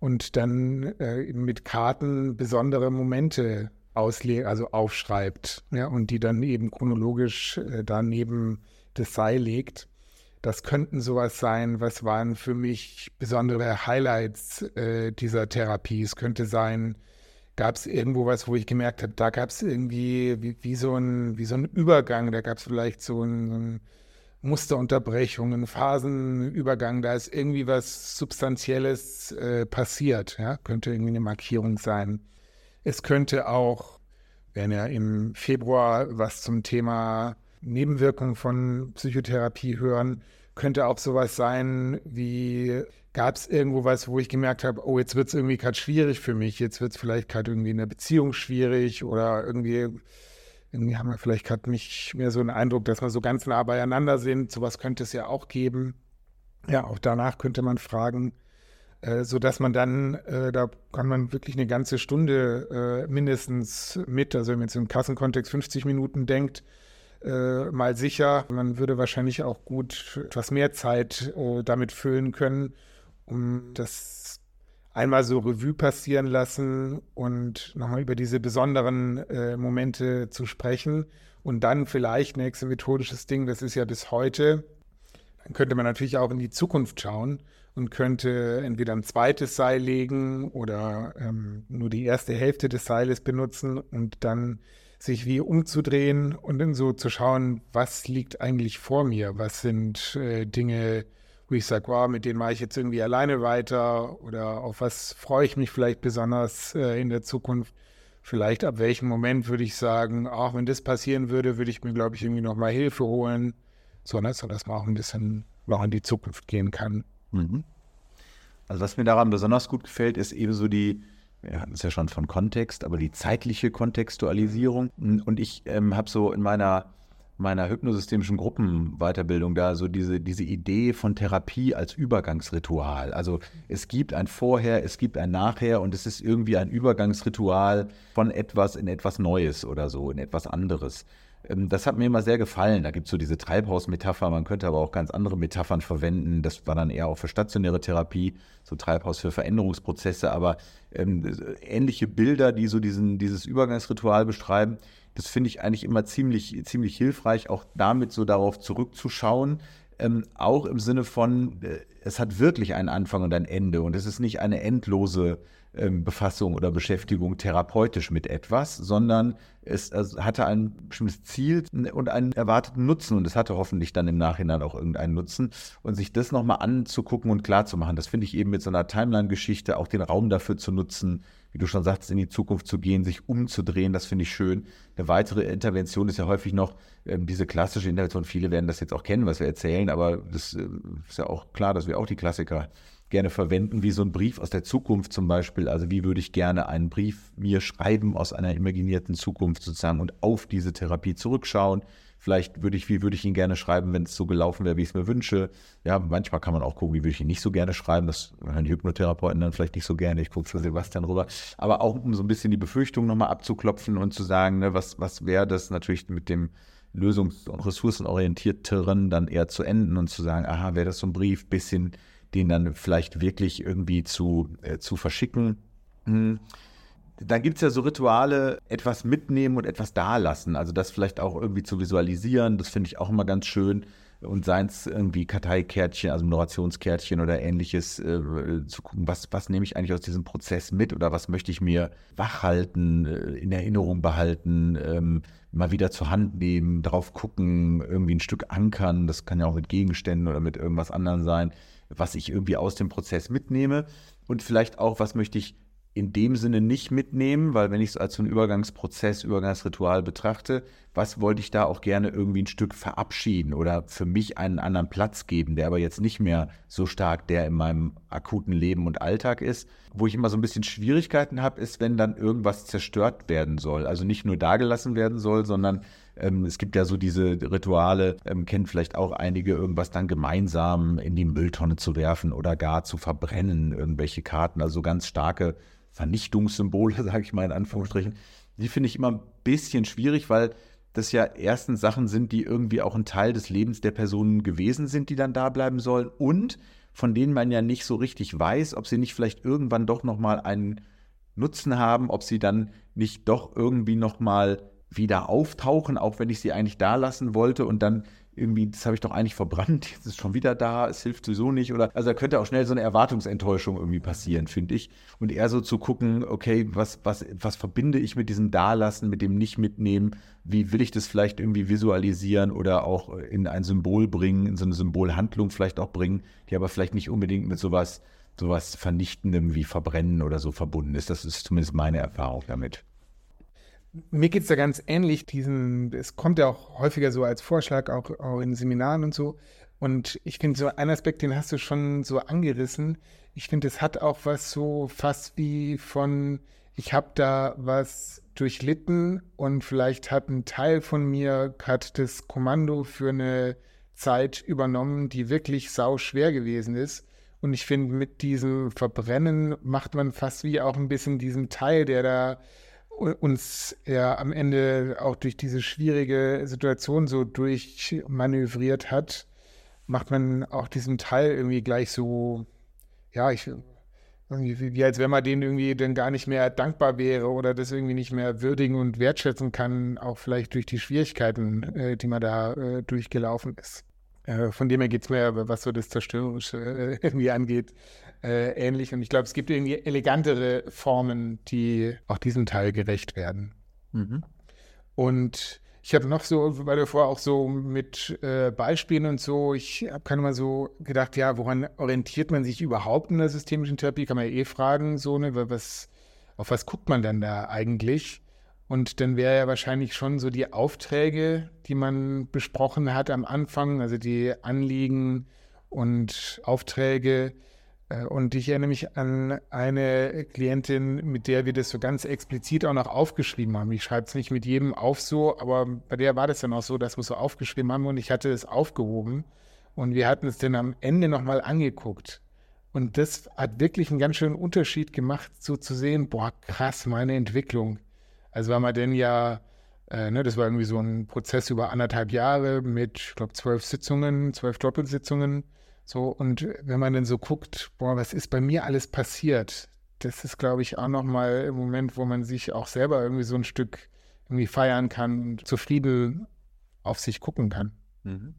und dann äh, mit Karten besondere Momente auslegt, also aufschreibt, ja, und die dann eben chronologisch äh, daneben das Seil legt. Das könnten sowas sein, was waren für mich besondere Highlights äh, dieser Therapie. Es könnte sein, gab es irgendwo was, wo ich gemerkt habe, da gab es irgendwie wie, wie, so ein, wie so ein Übergang, da gab es vielleicht so ein, so ein Musterunterbrechung, einen Phasenübergang, da ist irgendwie was Substanzielles äh, passiert. Ja? Könnte irgendwie eine Markierung sein. Es könnte auch, werden ja im Februar was zum Thema Nebenwirkungen von Psychotherapie hören, könnte auch sowas sein wie, gab es irgendwo was, wo ich gemerkt habe, oh, jetzt wird es irgendwie gerade schwierig für mich, jetzt wird es vielleicht gerade irgendwie in der Beziehung schwierig oder irgendwie, irgendwie haben wir vielleicht gerade nicht mehr so einen Eindruck, dass wir so ganz nah beieinander sind. Sowas könnte es ja auch geben. Ja, auch danach könnte man fragen, äh, sodass man dann, äh, da kann man wirklich eine ganze Stunde äh, mindestens mit, also wenn man jetzt im Kassenkontext 50 Minuten denkt, äh, mal sicher. Man würde wahrscheinlich auch gut etwas mehr Zeit äh, damit füllen können, um das einmal so Revue passieren lassen und nochmal über diese besonderen äh, Momente zu sprechen. Und dann vielleicht nächstes methodisches Ding, das ist ja bis heute. Dann könnte man natürlich auch in die Zukunft schauen und könnte entweder ein zweites Seil legen oder ähm, nur die erste Hälfte des Seiles benutzen und dann sich wie umzudrehen und dann so zu schauen, was liegt eigentlich vor mir? Was sind äh, Dinge, wo ich sage, wow, mit denen mache ich jetzt irgendwie alleine weiter oder auf was freue ich mich vielleicht besonders äh, in der Zukunft? Vielleicht ab welchem Moment würde ich sagen, auch wenn das passieren würde, würde ich mir, glaube ich, irgendwie nochmal Hilfe holen, so, ne, so dass man auch ein bisschen noch in die Zukunft gehen kann. Mhm. Also was mir daran besonders gut gefällt, ist eben so die, wir hatten es ja schon von Kontext, aber die zeitliche Kontextualisierung. Und ich ähm, habe so in meiner, meiner hypnosystemischen Gruppenweiterbildung da so diese, diese Idee von Therapie als Übergangsritual. Also es gibt ein Vorher, es gibt ein Nachher und es ist irgendwie ein Übergangsritual von etwas in etwas Neues oder so, in etwas anderes. Ähm, das hat mir immer sehr gefallen. Da gibt es so diese Treibhausmetapher, man könnte aber auch ganz andere Metaphern verwenden. Das war dann eher auch für stationäre Therapie, so Treibhaus für Veränderungsprozesse, aber ähm, ähnliche Bilder, die so diesen, dieses Übergangsritual beschreiben, das finde ich eigentlich immer ziemlich, ziemlich hilfreich, auch damit so darauf zurückzuschauen, ähm, auch im Sinne von, äh, es hat wirklich einen Anfang und ein Ende. Und es ist nicht eine endlose ähm, Befassung oder Beschäftigung therapeutisch mit etwas, sondern es, es, hatte ein bestimmtes Ziel und einen erwarteten Nutzen. Und es hatte hoffentlich dann im Nachhinein auch irgendeinen Nutzen. Und sich das nochmal anzugucken und klarzumachen, das finde ich eben mit so einer Timeline-Geschichte auch den Raum dafür zu nutzen, wie du schon sagst, in die Zukunft zu gehen, sich umzudrehen, das finde ich schön. Eine weitere Intervention ist ja häufig noch ähm, diese klassische Intervention. Viele werden das jetzt auch kennen, was wir erzählen, aber das äh, ist ja auch klar, dass wir auch die Klassiker gerne verwenden, wie so ein Brief aus der Zukunft zum Beispiel. Also wie würde ich gerne einen Brief mir schreiben aus einer imaginierten Zukunft sozusagen und auf diese Therapie zurückschauen. Vielleicht würde ich, wie würde ich ihn gerne schreiben, wenn es so gelaufen wäre, wie ich es mir wünsche. Ja, manchmal kann man auch gucken, wie würde ich ihn nicht so gerne schreiben. Das hören die Hypnotherapeuten dann vielleicht nicht so gerne. Ich gucke zu Sebastian rüber. Aber auch um so ein bisschen die Befürchtungen nochmal abzuklopfen und zu sagen, ne, was, was wäre das natürlich mit dem lösungs- und ressourcenorientierteren dann eher zu enden und zu sagen, aha, wäre das so ein Brief, bisschen den dann vielleicht wirklich irgendwie zu, äh, zu verschicken. Hm dann gibt es ja so Rituale, etwas mitnehmen und etwas dalassen. Also das vielleicht auch irgendwie zu visualisieren, das finde ich auch immer ganz schön. Und seien es irgendwie Karteikärtchen, also Moderationskärtchen oder ähnliches, äh, zu gucken, was, was nehme ich eigentlich aus diesem Prozess mit oder was möchte ich mir wachhalten, äh, in Erinnerung behalten, ähm, mal wieder zur Hand nehmen, drauf gucken, irgendwie ein Stück ankern. Das kann ja auch mit Gegenständen oder mit irgendwas anderem sein, was ich irgendwie aus dem Prozess mitnehme. Und vielleicht auch, was möchte ich in dem Sinne nicht mitnehmen, weil wenn ich es als so einen Übergangsprozess, Übergangsritual betrachte, was wollte ich da auch gerne irgendwie ein Stück verabschieden oder für mich einen anderen Platz geben, der aber jetzt nicht mehr so stark der in meinem akuten Leben und Alltag ist. Wo ich immer so ein bisschen Schwierigkeiten habe, ist, wenn dann irgendwas zerstört werden soll. Also nicht nur dagelassen werden soll, sondern ähm, es gibt ja so diese Rituale, ähm, kennen vielleicht auch einige, irgendwas dann gemeinsam in die Mülltonne zu werfen oder gar zu verbrennen, irgendwelche Karten, also ganz starke Vernichtungssymbole, sage ich mal in Anführungsstrichen, die finde ich immer ein bisschen schwierig, weil das ja erstens Sachen sind, die irgendwie auch ein Teil des Lebens der Personen gewesen sind, die dann da bleiben sollen und von denen man ja nicht so richtig weiß, ob sie nicht vielleicht irgendwann doch nochmal einen Nutzen haben, ob sie dann nicht doch irgendwie nochmal wieder auftauchen, auch wenn ich sie eigentlich da lassen wollte und dann irgendwie, das habe ich doch eigentlich verbrannt, jetzt ist schon wieder da, es hilft sowieso nicht. Oder also da könnte auch schnell so eine Erwartungsenttäuschung irgendwie passieren, finde ich. Und eher so zu gucken, okay, was, was, was verbinde ich mit diesem Dalassen, mit dem Nicht-Mitnehmen? Wie will ich das vielleicht irgendwie visualisieren oder auch in ein Symbol bringen, in so eine Symbolhandlung vielleicht auch bringen, die aber vielleicht nicht unbedingt mit sowas, sowas Vernichtendem wie Verbrennen oder so verbunden ist. Das ist zumindest meine Erfahrung damit. Mir geht es da ganz ähnlich. Diesen, es kommt ja auch häufiger so als Vorschlag, auch, auch in Seminaren und so. Und ich finde, so ein Aspekt, den hast du schon so angerissen. Ich finde, es hat auch was so fast wie von, ich habe da was durchlitten und vielleicht hat ein Teil von mir, hat das Kommando für eine Zeit übernommen, die wirklich sau schwer gewesen ist. Und ich finde, mit diesem Verbrennen macht man fast wie auch ein bisschen diesen Teil, der da uns ja am Ende auch durch diese schwierige Situation so durchmanövriert hat, macht man auch diesen Teil irgendwie gleich so, ja, ich, wie, als wenn man den irgendwie dann gar nicht mehr dankbar wäre oder das irgendwie nicht mehr würdigen und wertschätzen kann, auch vielleicht durch die Schwierigkeiten, äh, die man da äh, durchgelaufen ist. Äh, von dem her geht es mir, was so das Zerstörerische äh, irgendwie angeht, äh, ähnlich. Und ich glaube, es gibt irgendwie elegantere Formen, die auch diesem Teil gerecht werden. Mhm. Und ich habe noch so, weil du vorher auch so mit äh, Beispielen und so, ich habe keine mal so gedacht, ja, woran orientiert man sich überhaupt in der systemischen Therapie? Kann man ja eh fragen, so, ne, was, auf was guckt man dann da eigentlich? Und dann wäre ja wahrscheinlich schon so die Aufträge, die man besprochen hat am Anfang, also die Anliegen und Aufträge, und ich erinnere mich an eine Klientin, mit der wir das so ganz explizit auch noch aufgeschrieben haben. Ich schreibe es nicht mit jedem auf so, aber bei der war das dann auch so, dass wir es so aufgeschrieben haben und ich hatte es aufgehoben und wir hatten es dann am Ende nochmal angeguckt. Und das hat wirklich einen ganz schönen Unterschied gemacht, so zu sehen, boah, krass, meine Entwicklung. Also weil man denn ja Äh, ne, das war irgendwie so ein Prozess über anderthalb Jahre mit, ich glaube, zwölf Sitzungen, zwölf Doppelsitzungen. So, und wenn man dann so guckt, boah, was ist bei mir alles passiert, das ist, glaube ich, auch nochmal im Moment, wo man sich auch selber irgendwie so ein Stück irgendwie feiern kann und zufrieden auf sich gucken kann. Mhm.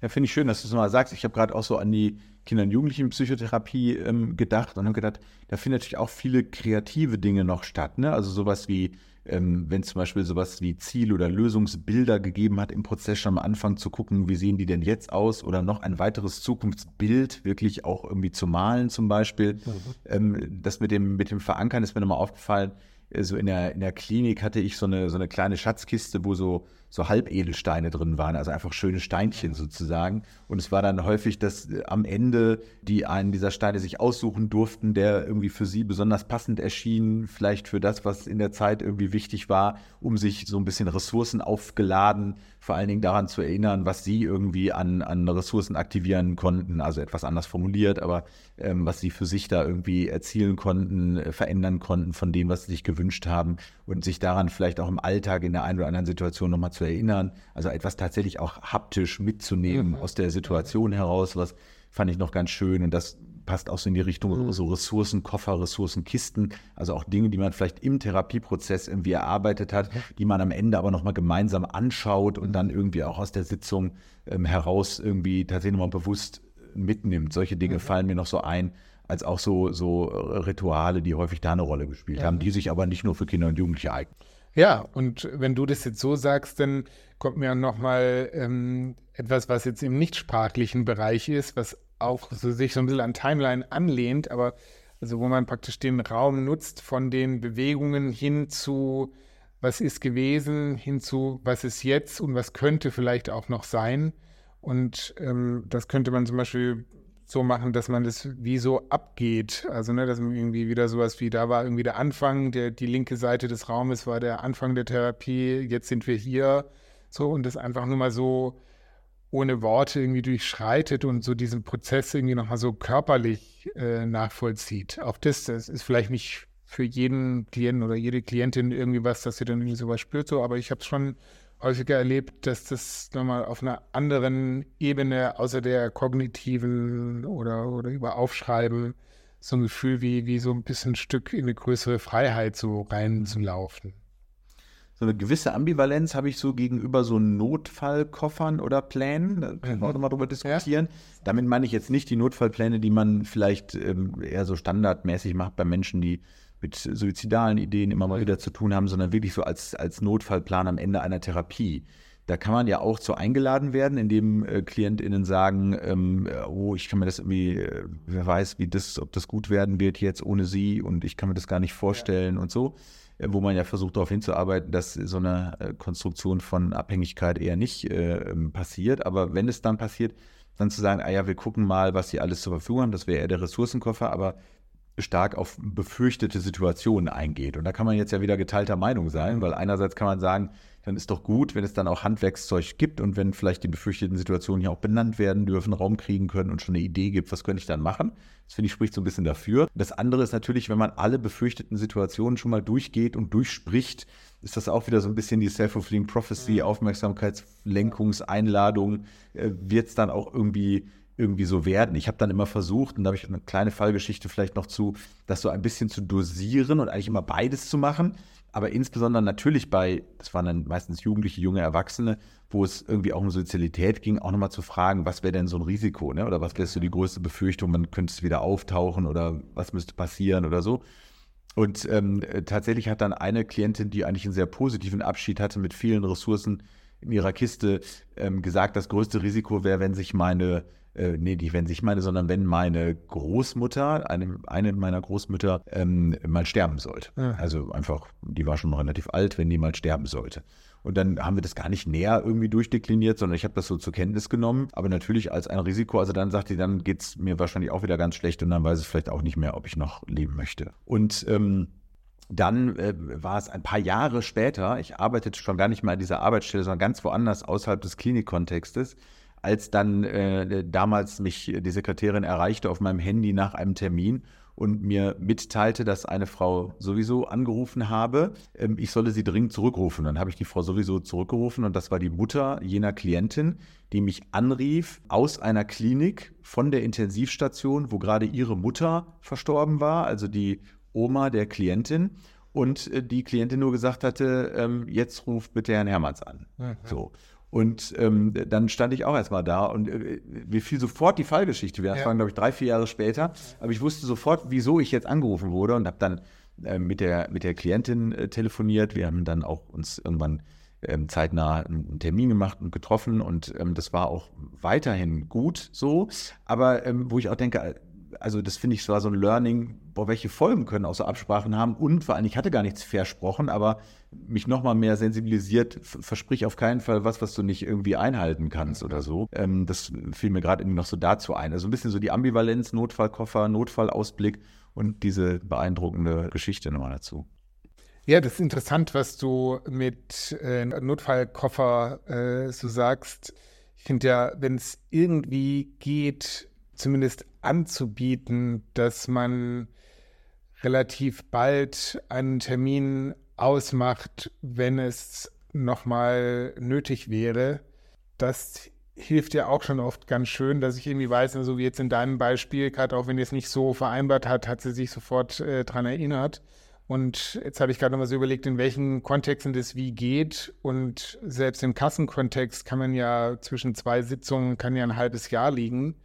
Ja, finde ich schön, dass du es mal sagst. Ich habe gerade auch so an die Kinder- und Jugendlichen-Psychotherapie ähm, gedacht und habe gedacht, da finden natürlich auch viele kreative Dinge noch statt. Ne? Also sowas wie, ähm, wenn zum Beispiel sowas wie Ziel- oder Lösungsbilder gegeben hat im Prozess schon am Anfang zu gucken, wie sehen die denn jetzt aus oder noch ein weiteres Zukunftsbild wirklich auch irgendwie zu malen zum Beispiel. Mhm. Ähm, das mit dem, mit dem Verankern ist mir nochmal aufgefallen. So also in der, in der Klinik hatte ich so eine, so eine kleine Schatzkiste, wo so so Halbedelsteine drin waren, also einfach schöne Steinchen sozusagen. Und es war dann häufig, dass äh, am Ende die einen dieser Steine sich aussuchen durften, der irgendwie für sie besonders passend erschien, vielleicht für das, was in der Zeit irgendwie wichtig war, um sich so ein bisschen Ressourcen aufgeladen, vor allen Dingen daran zu erinnern, was sie irgendwie an, an Ressourcen aktivieren konnten, also etwas anders formuliert, aber ähm, was sie für sich da irgendwie erzielen konnten, äh, verändern konnten von dem, was sie sich gewünscht haben und sich daran vielleicht auch im Alltag in der einen oder anderen Situation nochmal zu erinnern, also etwas tatsächlich auch haptisch mitzunehmen mhm. aus der Situation heraus, was fand ich noch ganz schön und das passt auch so in die Richtung mhm. so Ressourcenkoffer, Ressourcenkisten, also auch Dinge, die man vielleicht im Therapieprozess irgendwie erarbeitet hat, die man am Ende aber nochmal gemeinsam anschaut und dann irgendwie auch aus der Sitzung ähm, heraus irgendwie tatsächlich nochmal bewusst mitnimmt. Solche Dinge mhm. fallen mir noch so ein, als auch so, so Rituale, die häufig da eine Rolle gespielt ja. haben, die sich aber nicht nur für Kinder und Jugendliche eignen. Ja, und wenn du das jetzt so sagst, dann kommt mir nochmal ähm, etwas, was jetzt im nichtsprachlichen Bereich ist, was auch so sich so ein bisschen an Timeline anlehnt, aber also wo man praktisch den Raum nutzt von den Bewegungen hin zu was ist gewesen, hin zu was ist jetzt und was könnte vielleicht auch noch sein. Und ähm, das könnte man zum Beispiel so machen, dass man das wie so abgeht. Also, ne, dass man irgendwie wieder sowas wie, da war irgendwie der Anfang, der, die linke Seite des Raumes war der Anfang der Therapie, jetzt sind wir hier. So, und das einfach nur mal so ohne Worte irgendwie durchschreitet und so diesen Prozess irgendwie nochmal so körperlich äh, nachvollzieht. Auch das, das ist vielleicht nicht für jeden Klienten oder jede Klientin irgendwie was, dass sie dann irgendwie sowas spürt, so, aber ich habe es schon häufiger erlebt, dass das nochmal auf einer anderen Ebene, außer der kognitiven oder, oder über Aufschreiben, so ein Gefühl wie, wie so ein bisschen ein Stück in eine größere Freiheit so reinzulaufen. So eine gewisse Ambivalenz habe ich so gegenüber so Notfallkoffern oder Plänen. Da können wir auch nochmal drüber diskutieren. Ja. Damit meine ich jetzt nicht die Notfallpläne, die man vielleicht ähm, eher so standardmäßig macht bei Menschen, die mit suizidalen Ideen immer mal wieder zu tun haben, sondern wirklich so als, als Notfallplan am Ende einer Therapie. Da kann man ja auch so eingeladen werden, indem äh, KlientInnen sagen, ähm, oh, ich kann mir das irgendwie, äh, wer weiß, wie das, ob das gut werden wird jetzt ohne sie und ich kann mir das gar nicht vorstellen ja. und so. Äh, wo man ja versucht darauf hinzuarbeiten, dass so eine äh, Konstruktion von Abhängigkeit eher nicht äh, ähm, passiert. Aber wenn es dann passiert, dann zu sagen, ah ja, wir gucken mal, was sie alles zur Verfügung haben, das wäre eher der Ressourcenkoffer, aber stark auf befürchtete Situationen eingeht. Und da kann man jetzt ja wieder geteilter Meinung sein, weil einerseits kann man sagen, dann ist doch gut, wenn es dann auch Handwerkszeug gibt und wenn vielleicht die befürchteten Situationen hier auch benannt werden dürfen, Raum kriegen können und schon eine Idee gibt, was könnte ich dann machen. Das finde ich spricht so ein bisschen dafür. Das andere ist natürlich, wenn man alle befürchteten Situationen schon mal durchgeht und durchspricht, ist das auch wieder so ein bisschen die Self-Fulfilling Prophecy, mhm. Aufmerksamkeitslenkungseinladung, äh, wird es dann auch irgendwie irgendwie so werden. Ich habe dann immer versucht, und da habe ich eine kleine Fallgeschichte vielleicht noch zu, das so ein bisschen zu dosieren und eigentlich immer beides zu machen. Aber insbesondere natürlich bei, das waren dann meistens Jugendliche, junge Erwachsene, wo es irgendwie auch um Sozialität ging, auch nochmal zu fragen, was wäre denn so ein Risiko, ne? Oder was wäre so die größte Befürchtung, man könnte es wieder auftauchen oder was müsste passieren oder so. Und ähm, tatsächlich hat dann eine Klientin, die eigentlich einen sehr positiven Abschied hatte mit vielen Ressourcen in ihrer Kiste, ähm, gesagt, das größte Risiko wäre, wenn sich meine äh, nee, nicht wenn sich meine, sondern wenn meine Großmutter, eine, eine meiner Großmütter, ähm, mal sterben sollte. Ja. Also einfach, die war schon relativ alt, wenn die mal sterben sollte. Und dann haben wir das gar nicht näher irgendwie durchdekliniert, sondern ich habe das so zur Kenntnis genommen. Aber natürlich als ein Risiko, also dann sagt die, dann geht es mir wahrscheinlich auch wieder ganz schlecht und dann weiß ich vielleicht auch nicht mehr, ob ich noch leben möchte. Und ähm, dann äh, war es ein paar Jahre später, ich arbeitete schon gar nicht mehr an dieser Arbeitsstelle, sondern ganz woanders außerhalb des Klinikkontextes als dann äh, damals mich die Sekretärin erreichte auf meinem Handy nach einem Termin und mir mitteilte, dass eine Frau sowieso angerufen habe, ähm, ich solle sie dringend zurückrufen. Dann habe ich die Frau sowieso zurückgerufen und das war die Mutter jener Klientin, die mich anrief aus einer Klinik von der Intensivstation, wo gerade ihre Mutter verstorben war, also die Oma der Klientin und äh, die Klientin nur gesagt hatte, ähm, jetzt ruft bitte Herrn Hermanns an. Mhm. So. Und ähm, dann stand ich auch erstmal da und äh, mir fiel sofort die Fallgeschichte. Das ja. waren, glaube ich, drei, vier Jahre später. Aber ich wusste sofort, wieso ich jetzt angerufen wurde und habe dann äh, mit, der, mit der Klientin äh, telefoniert. Wir haben dann auch uns irgendwann ähm, zeitnah einen Termin gemacht und getroffen und ähm, das war auch weiterhin gut so. Aber ähm, wo ich auch denke, also das finde ich war so ein Learning, boah, welche Folgen können so Absprachen haben und vor allem, ich hatte gar nichts versprochen, aber mich nochmal mehr sensibilisiert, versprich auf keinen Fall was, was du nicht irgendwie einhalten kannst oder so. Ähm, das fiel mir gerade irgendwie noch so dazu ein. Also ein bisschen so die Ambivalenz, Notfallkoffer, Notfallausblick und diese beeindruckende Geschichte nochmal dazu. Ja, das ist interessant, was du mit äh, Notfallkoffer äh, so sagst. Ich finde ja, wenn es irgendwie geht, zumindest anzubieten, dass man relativ bald einen Termin ausmacht, wenn es nochmal nötig wäre. Das hilft ja auch schon oft ganz schön, dass ich irgendwie weiß, so also wie jetzt in deinem Beispiel, gerade auch wenn ihr es nicht so vereinbart hat, hat sie sich sofort äh, daran erinnert. Und jetzt habe ich gerade nochmal so überlegt, in welchen Kontexten das wie geht. Und selbst im Kassenkontext kann man ja zwischen zwei Sitzungen, kann ja ein halbes Jahr liegen.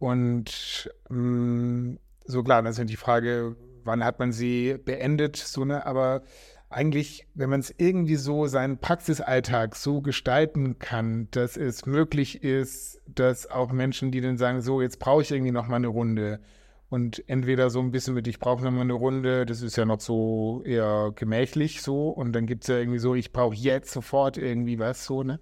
Und mh, mm, so klar, das ist die Frage, wann hat man sie beendet, so ne, aber eigentlich, wenn man es irgendwie so seinen Praxisalltag so gestalten kann, dass es möglich ist, dass auch Menschen, die dann sagen, so, jetzt brauche ich irgendwie noch mal eine Runde. Und entweder so ein bisschen mit, ich brauche noch mal eine Runde, das ist ja noch so eher gemächlich so. Und dann gibt es ja irgendwie so, ich brauche jetzt sofort irgendwie was so, ne,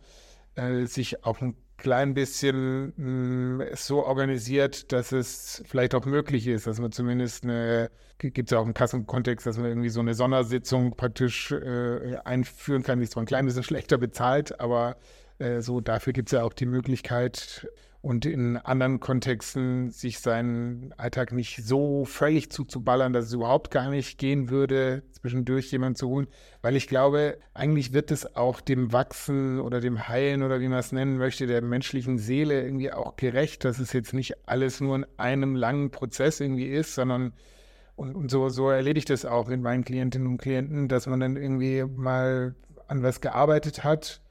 äh, sich auch ein klein bisschen mh, mm, so organisiert, dass es vielleicht auch möglich ist, dass man zumindest eine, gibt es ja auch im Kassenkontext, dass man irgendwie so eine Sondersitzung praktisch äh, einführen kann, die ist zwar ein klein bisschen schlechter bezahlt, aber äh, so dafür gibt es ja auch die Möglichkeit, und in anderen Kontexten sich seinen Alltag nicht so völlig zuzuballern, dass es überhaupt gar nicht gehen würde, zwischendurch jemanden zu holen. Weil ich glaube, eigentlich wird es auch dem Wachsen oder dem Heilen oder wie man es nennen möchte, der menschlichen Seele irgendwie auch gerecht, dass es jetzt nicht alles nur in einem langen Prozess irgendwie ist, sondern und, und so, so erlebe ich das auch in meinen Klientinnen und Klienten, dass man dann irgendwie mal an was gearbeitet hat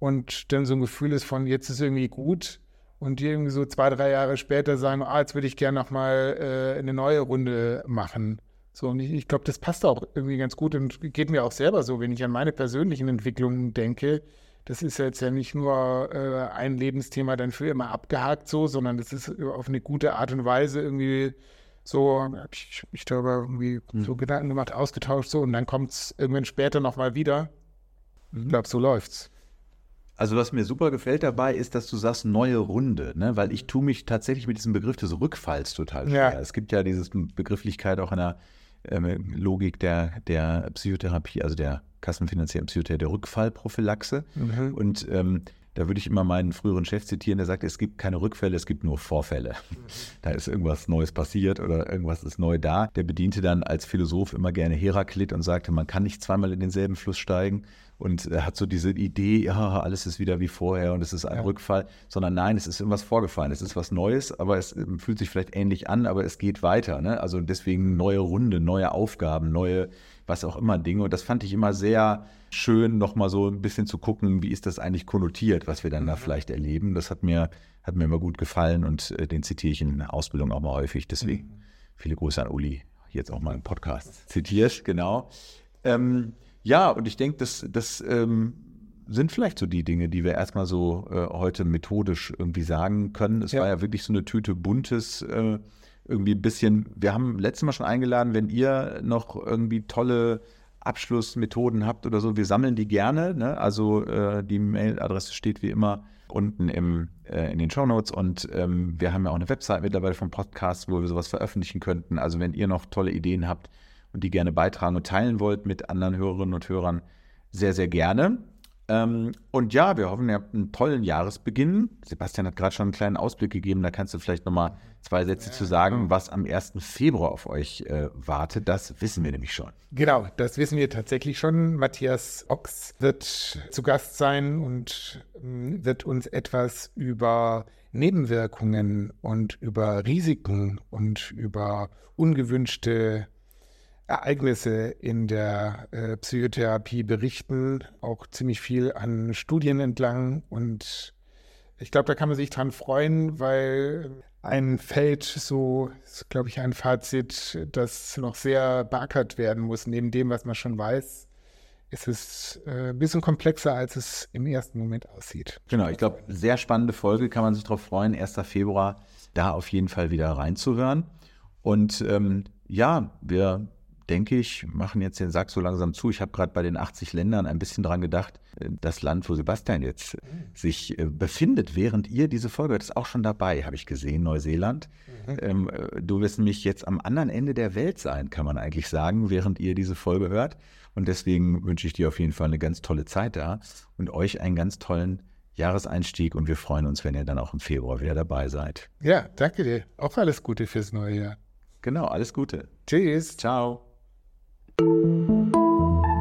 und dann so ein Gefühl ist von, jetzt ist irgendwie gut und die irgendwie so zwei, drei Jahre später sagen, ah, jetzt würde ich gerne nochmal äh, eine neue Runde machen. So, und ich, ich glaube, das passt auch irgendwie ganz gut und geht mir auch selber so, wenn ich an meine persönlichen Entwicklungen denke. Das ist jetzt ja nicht nur äh, ein Lebensthema dann für immer abgehakt so, sondern das ist auf eine gute Art und Weise irgendwie so, habe ich mich darüber irgendwie mhm. so Gedanken gemacht, ausgetauscht so und dann kommt es irgendwann später nochmal wieder. Ich glaube, so läuft's. Also was mir super gefällt dabei ist, dass du sagst neue Runde, ne? weil ich tue mich tatsächlich mit diesem Begriff des Rückfalls total schwer. Ja. Es gibt ja diese Begrifflichkeit auch in der ähm, Logik der, der Psychotherapie, also der kassenfinanzierten Psychotherapie, der Rückfallprophylaxe. Mhm. Und ähm, da würde ich immer meinen früheren Chef zitieren, der sagte, es gibt keine Rückfälle, es gibt nur Vorfälle. Da ist irgendwas Neues passiert oder irgendwas ist neu da. Der bediente dann als Philosoph immer gerne Heraklit und sagte, man kann nicht zweimal in denselben Fluss steigen und er hat so diese Idee, ja, alles ist wieder wie vorher und es ist ein ja. Rückfall, sondern nein, es ist irgendwas vorgefallen, es ist was Neues, aber es ähm, fühlt sich vielleicht ähnlich an, aber es geht weiter. Ne? Also deswegen neue Runde, neue Aufgaben, neue, was auch immer Dinge. Und das fand ich immer sehr schön, nochmal so ein bisschen zu gucken, wie ist das eigentlich konnotiert, was wir dann mhm. da vielleicht erleben. Das hat mir, hat mir immer gut gefallen und äh, den zitiere ich in der Ausbildung auch mal häufig. Deswegen mhm. viele Grüße an Uli, jetzt auch mal im Podcast zitiert, genau. Ähm, ja, und ich denke, das, das ähm, sind vielleicht so die Dinge, die wir erstmal so äh, heute methodisch irgendwie sagen können. Es ja. war ja wirklich so eine Tüte buntes, äh, irgendwie ein bisschen. Wir haben letztes Mal schon eingeladen, wenn ihr noch irgendwie tolle Abschlussmethoden habt oder so, wir sammeln die gerne. Ne? Also äh, die Mailadresse steht wie immer unten im, äh, in den Show Notes und ähm, wir haben ja auch eine Website mittlerweile vom Podcast, wo wir sowas veröffentlichen könnten. Also wenn ihr noch tolle Ideen habt, und die gerne beitragen und teilen wollt mit anderen Hörerinnen und Hörern, sehr, sehr gerne. Ähm, und ja, wir hoffen, ihr habt einen tollen Jahresbeginn. Sebastian hat gerade schon einen kleinen Ausblick gegeben. Da kannst du vielleicht noch mal zwei Sätze ja, zu sagen, genau. was am 1. Februar auf euch äh, wartet. Das wissen wir nämlich schon. Genau, das wissen wir tatsächlich schon. Matthias Ochs wird zu Gast sein und äh, wird uns etwas über Nebenwirkungen und über Risiken und über ungewünschte Ereignisse in der äh, Psychotherapie berichten, auch ziemlich viel an Studien entlang. Und ich glaube, da kann man sich dran freuen, weil ein Feld, so ist, glaube ich, ein Fazit, das noch sehr beackert werden muss, neben dem, was man schon weiß. Ist es äh, ein bisschen komplexer, als es im ersten Moment aussieht. Genau, ich glaube, sehr spannende Folge, kann man sich darauf freuen, 1. Februar da auf jeden Fall wieder reinzuhören. Und ähm, ja, wir denke ich, machen jetzt den Sack so langsam zu. Ich habe gerade bei den 80 Ländern ein bisschen dran gedacht. Äh, das Land, wo Sebastian jetzt mhm. sich äh, befindet, während ihr diese Folge hört, ist auch schon dabei, habe ich gesehen, Neuseeland. Mhm. Ähm, äh, du wirst nämlich jetzt am anderen Ende der Welt sein, kann man eigentlich sagen, während ihr diese Folge hört. Und deswegen wünsche ich dir auf jeden Fall eine ganz tolle Zeit da und euch einen ganz tollen Jahreseinstieg und wir freuen uns, wenn ihr dann auch im Februar wieder dabei seid. Ja, danke dir. Auch alles Gute fürs neue Jahr. Genau, alles Gute. Tschüss. Ciao. Thank you.